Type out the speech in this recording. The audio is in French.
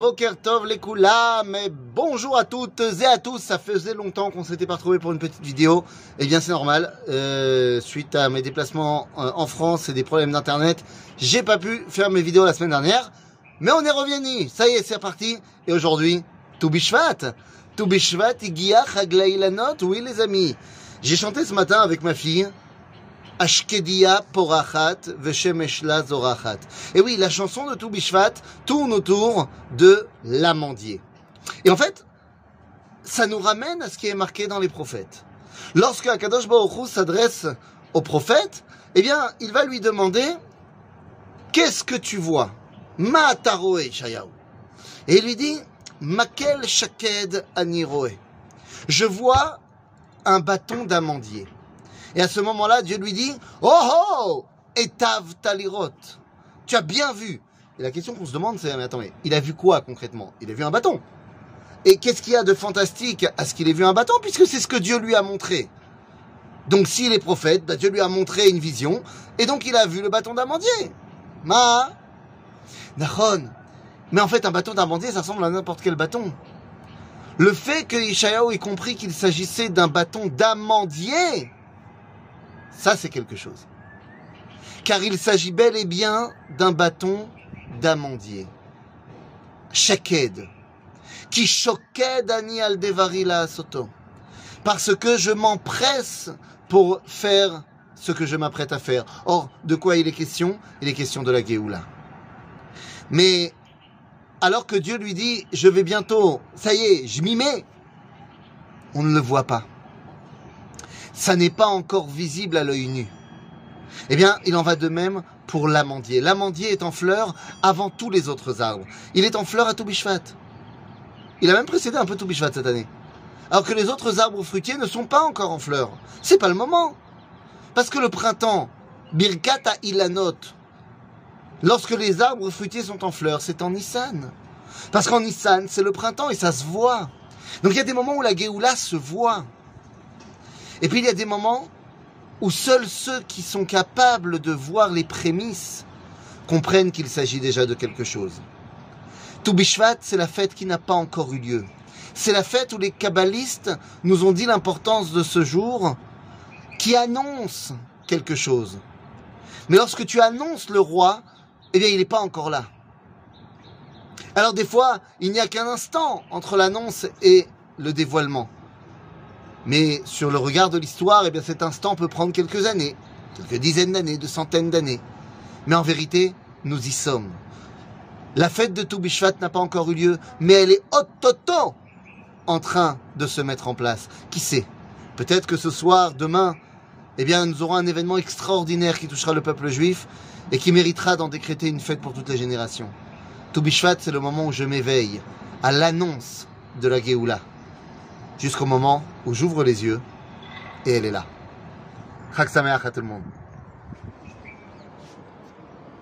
Boker Tov les mais bonjour à toutes et à tous. Ça faisait longtemps qu'on s'était pas retrouvé pour une petite vidéo. Eh bien, c'est normal. Euh, suite à mes déplacements euh, en France et des problèmes d'internet, j'ai pas pu faire mes vidéos la semaine dernière. Mais on est revenu. Ça y est, c'est reparti. Et aujourd'hui, tout bishvat. Tout bishvat, Oui, les amis. J'ai chanté ce matin avec ma fille. Ashkedia porachat veshemeshla zorachat. Et oui, la chanson de tout Bishvat tourne autour de l'amandier. Et en fait, ça nous ramène à ce qui est marqué dans les prophètes. Lorsque Akadosh Baruch s'adresse au prophète, eh bien, il va lui demander Qu'est-ce que tu vois? Ma taroe shayahu. Et il lui dit Makel shaked aniroe. Je vois un bâton d'amandier. Et à ce moment-là, Dieu lui dit, oh oh, etav talirot. Tu as bien vu. Et la question qu'on se demande, c'est, mais attendez, il a vu quoi concrètement? Il a vu un bâton. Et qu'est-ce qu'il y a de fantastique à ce qu'il ait vu un bâton, puisque c'est ce que Dieu lui a montré? Donc s'il est prophète, bah, Dieu lui a montré une vision, et donc il a vu le bâton d'amandier. Ma Nachon. Mais en fait, un bâton d'amandier, ça ressemble à n'importe quel bâton. Le fait que Ishaïaou ait compris qu'il s'agissait d'un bâton d'amandier, ça, c'est quelque chose. Car il s'agit bel et bien d'un bâton d'amandier. Shaked. Qui shoked ani al devarila soto. Parce que je m'empresse pour faire ce que je m'apprête à faire. Or, de quoi il est question? Il est question de la Géoula. Mais alors que Dieu lui dit, je vais bientôt, ça y est, je m'y mets, on ne le voit pas ça n'est pas encore visible à l'œil nu. Eh bien, il en va de même pour l'amandier. L'amandier est en fleur avant tous les autres arbres. Il est en fleur à Toubishvat. Il a même précédé un peu Toubishvat cette année. Alors que les autres arbres fruitiers ne sont pas encore en fleur. C'est pas le moment. Parce que le printemps, Birkata Ilanot, lorsque les arbres fruitiers sont en fleur, c'est en Nissan. Parce qu'en Nissan, c'est le printemps et ça se voit. Donc il y a des moments où la Géoula se voit. Et puis il y a des moments où seuls ceux qui sont capables de voir les prémices comprennent qu'il s'agit déjà de quelque chose. Toubishvat, c'est la fête qui n'a pas encore eu lieu. C'est la fête où les kabbalistes nous ont dit l'importance de ce jour qui annonce quelque chose. Mais lorsque tu annonces le roi, eh bien, il n'est pas encore là. Alors des fois, il n'y a qu'un instant entre l'annonce et le dévoilement. Mais sur le regard de l'histoire, eh bien cet instant peut prendre quelques années, quelques dizaines d'années, de centaines d'années. Mais en vérité, nous y sommes. La fête de Toubishvat n'a pas encore eu lieu, mais elle est auto en train de se mettre en place. Qui sait? Peut-être que ce soir, demain, eh bien, nous aurons un événement extraordinaire qui touchera le peuple juif et qui méritera d'en décréter une fête pour toutes les générations. Toubishvat, c'est le moment où je m'éveille à l'annonce de la Géoula jusqu'au moment où j'ouvre les yeux et elle est là. Chag à tout le monde.